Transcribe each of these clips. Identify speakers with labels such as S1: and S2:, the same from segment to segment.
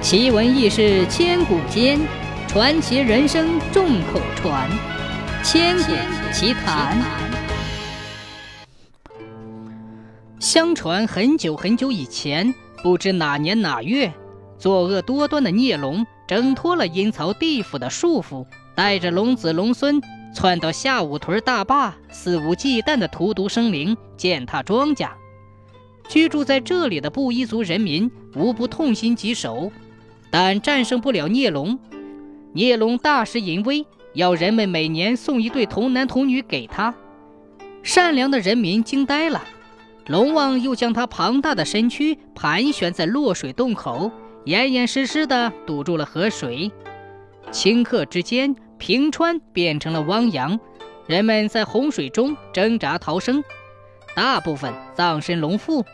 S1: 奇闻异事千古间，传奇人生众口传。千古奇谈。相传很久很久以前，不知哪年哪月，作恶多端的孽龙挣脱了阴曹地府的束缚，带着龙子龙孙窜到下五屯大坝，肆无忌惮地荼毒生灵，践踏庄稼。居住在这里的布依族人民无不痛心疾首。但战胜不了孽龙，孽龙大施淫威，要人们每年送一对童男童女给他。善良的人民惊呆了。龙王又将他庞大的身躯盘旋在落水洞口，严严实实地堵住了河水。顷刻之间，平川变成了汪洋，人们在洪水中挣扎逃生，大部分葬身龙腹，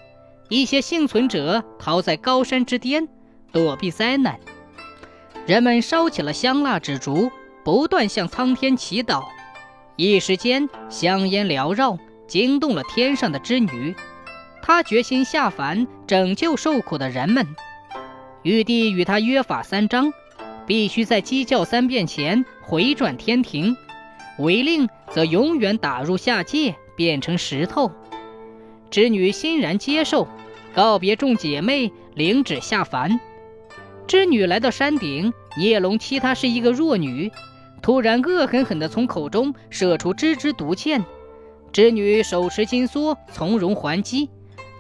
S1: 一些幸存者逃在高山之巅。躲避灾难，人们烧起了香蜡纸烛，不断向苍天祈祷。一时间，香烟缭绕，惊动了天上的织女。她决心下凡拯救受苦的人们。玉帝与她约法三章：必须在鸡叫三遍前回转天庭，违令则永远打入下界，变成石头。织女欣然接受，告别众姐妹，领旨下凡。织女来到山顶，孽龙欺她是一个弱女，突然恶狠狠地从口中射出支支毒箭。织女手持金梭，从容还击。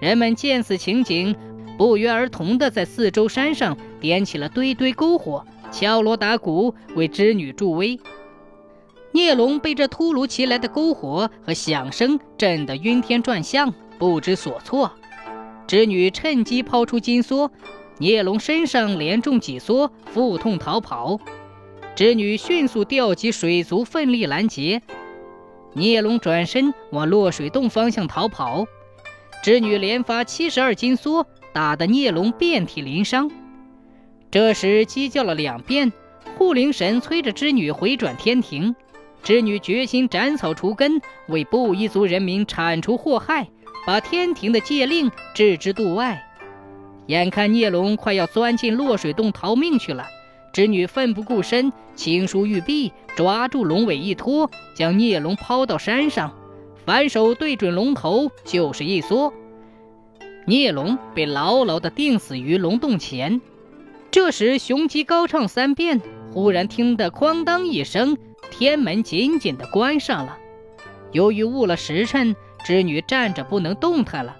S1: 人们见此情景，不约而同地在四周山上点起了堆堆篝火，敲锣打鼓为织女助威。孽龙被这突如其来的篝火和响声震得晕天转向，不知所措。织女趁机抛出金梭。孽龙身上连中几梭，腹痛逃跑。织女迅速调集水族，奋力拦截。孽龙转身往落水洞方向逃跑。织女连发七十二金梭，打得孽龙遍体鳞伤。这时鸡叫了两遍，护灵神催着织女回转天庭。织女决心斩草除根，为布依族人民铲除祸害，把天庭的戒令置之度外。眼看孽龙快要钻进落水洞逃命去了，织女奋不顾身，轻舒玉臂，抓住龙尾一拖，将孽龙抛到山上，反手对准龙头就是一梭，孽龙被牢牢地钉死于龙洞前。这时雄鸡高唱三遍，忽然听得哐当一声，天门紧紧地关上了。由于误了时辰，织女站着不能动弹了。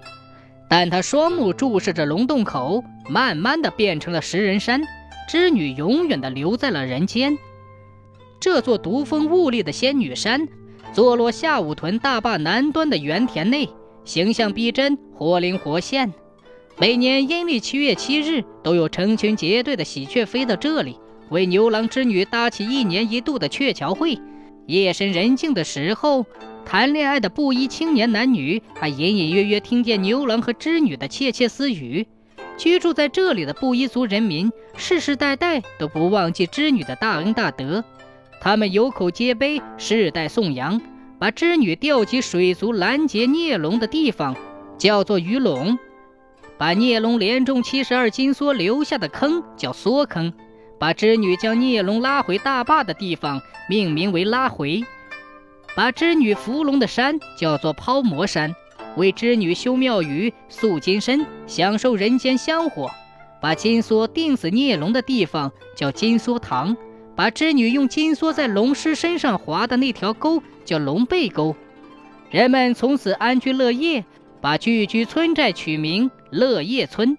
S1: 但他双目注视着龙洞口，慢慢的变成了食人山。织女永远的留在了人间。这座独峰兀立的仙女山，坐落下武屯大坝南端的原田内，形象逼真，活灵活现。每年阴历七月七日，都有成群结队的喜鹊飞到这里，为牛郎织女搭起一年一度的鹊桥会。夜深人静的时候。谈恋爱的布衣青年男女，还隐隐约约听见牛郎和织女的窃窃私语。居住在这里的布依族人民，世世代代都不忘记织女的大恩大德，他们有口皆碑，世代颂扬，把织女吊起水族拦截孽龙的地方叫做鱼龙，把孽龙连中七十二金梭留下的坑叫梭坑，把织女将孽龙拉回大坝的地方命名为拉回。把织女伏龙的山叫做抛魔山，为织女修庙宇、塑金身，享受人间香火；把金梭钉死孽龙的地方叫金梭堂，把织女用金梭在龙尸身上划的那条沟叫龙背沟。人们从此安居乐业，把聚居村寨取名乐业村。